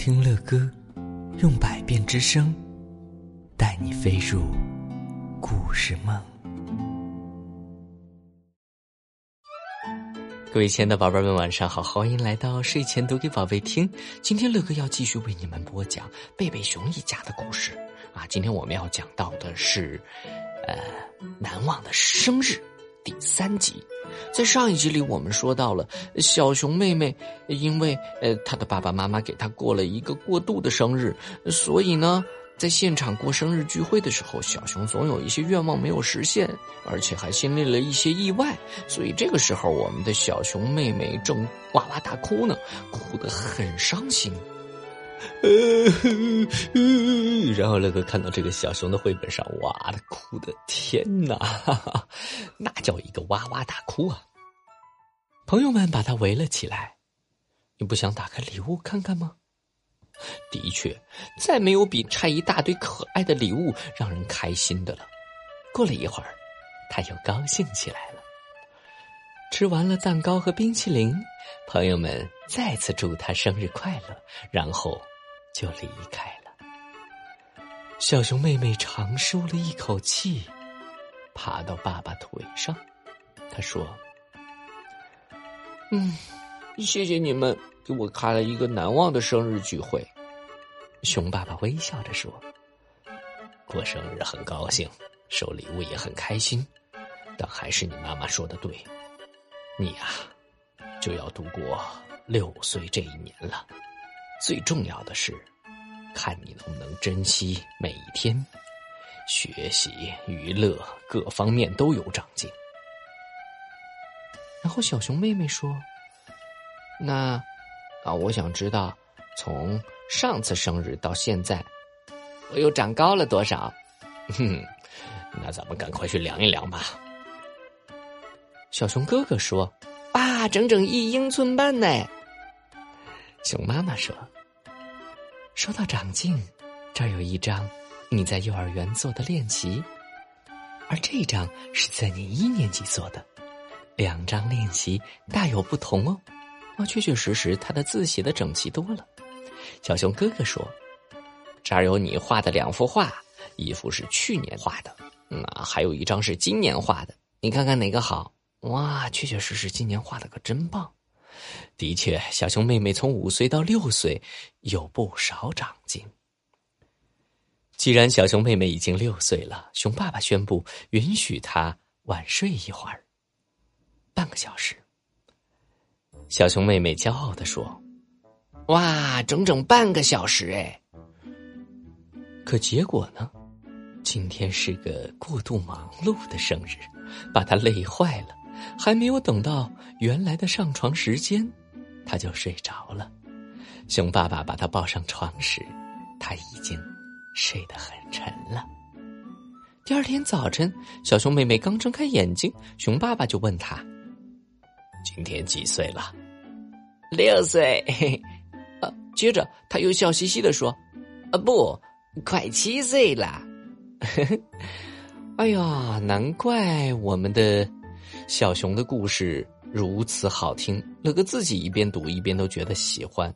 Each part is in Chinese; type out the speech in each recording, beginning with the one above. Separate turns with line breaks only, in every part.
听乐歌，用百变之声，带你飞入故事梦。各位亲爱的宝贝们，晚上好，欢迎来到睡前读给宝贝听。今天乐哥要继续为你们播讲贝贝熊一家的故事啊。今天我们要讲到的是，呃，难忘的生日。第三集，在上一集里，我们说到了小熊妹妹，因为呃她的爸爸妈妈给她过了一个过度的生日，所以呢，在现场过生日聚会的时候，小熊总有一些愿望没有实现，而且还经历了一些意外，所以这个时候，我们的小熊妹妹正哇哇大哭呢，哭得很伤心。呃，然后乐哥看到这个小熊的绘本上，哇，的哭的天哪，那叫一个哇哇大哭啊！朋友们把他围了起来，你不想打开礼物看看吗？的确，再没有比拆一大堆可爱的礼物让人开心的了。过了一会儿，他又高兴起来了。吃完了蛋糕和冰淇淋，朋友们再次祝他生日快乐，然后。就离开了。小熊妹妹长舒了一口气，爬到爸爸腿上，她说：“嗯，谢谢你们给我开了一个难忘的生日聚会。”熊爸爸微笑着说：“过生日很高兴，收礼物也很开心，但还是你妈妈说的对，你呀，就要度过六岁这一年了。”最重要的是，看你能不能珍惜每一天，学习、娱乐各方面都有长进。然后小熊妹妹说：“那啊，我想知道，从上次生日到现在，我又长高了多少？”哼，那咱们赶快去量一量吧。小熊哥哥说：“啊，整整一英寸半呢。”熊妈妈说：“说到长进，这儿有一张你在幼儿园做的练习，而这张是在你一年级做的。两张练习大有不同哦。啊，确确实实，他的字写的整齐多了。”小熊哥哥说：“这儿有你画的两幅画，一幅是去年画的，嗯，还有一张是今年画的。你看看哪个好？哇，确确实实，今年画的可真棒。”的确，小熊妹妹从五岁到六岁有不少长进。既然小熊妹妹已经六岁了，熊爸爸宣布允许她晚睡一会儿，半个小时。小熊妹妹骄傲的说：“哇，整整半个小时哎！”可结果呢？今天是个过度忙碌的生日，把她累坏了。还没有等到原来的上床时间，他就睡着了。熊爸爸把他抱上床时，他已经睡得很沉了。第二天早晨，小熊妹妹刚睁开眼睛，熊爸爸就问他：“今天几岁了？”“六岁。”呃，接着他又笑嘻嘻的说：“啊，不，快七岁了。”哎呀，难怪我们的。小熊的故事如此好听，乐哥自己一边读一边都觉得喜欢，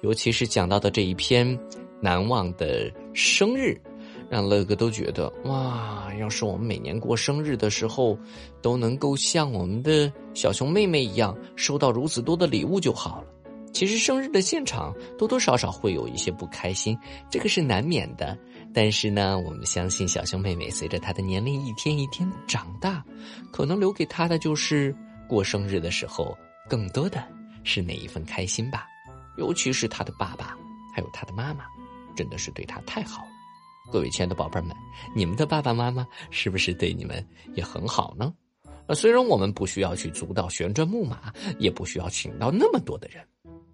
尤其是讲到的这一篇难忘的生日，让乐哥都觉得哇，要是我们每年过生日的时候都能够像我们的小熊妹妹一样收到如此多的礼物就好了。其实生日的现场多多少少会有一些不开心，这个是难免的。但是呢，我们相信小熊妹妹随着她的年龄一天一天长大，可能留给她的就是过生日的时候更多的是那一份开心吧。尤其是她的爸爸还有她的妈妈，真的是对她太好了。各位亲爱的宝贝们，你们的爸爸妈妈是不是对你们也很好呢？呃，虽然我们不需要去租到旋转木马，也不需要请到那么多的人，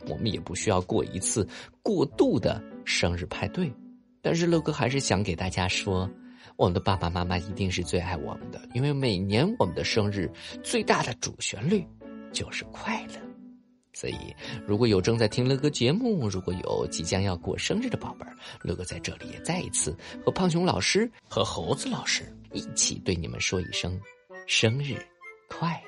我们也不需要过一次过度的生日派对。但是乐哥还是想给大家说，我们的爸爸妈妈一定是最爱我们的，因为每年我们的生日最大的主旋律就是快乐。所以，如果有正在听乐哥节目，如果有即将要过生日的宝贝儿，乐哥在这里也再一次和胖熊老师和猴子老师一起对你们说一声生日快乐。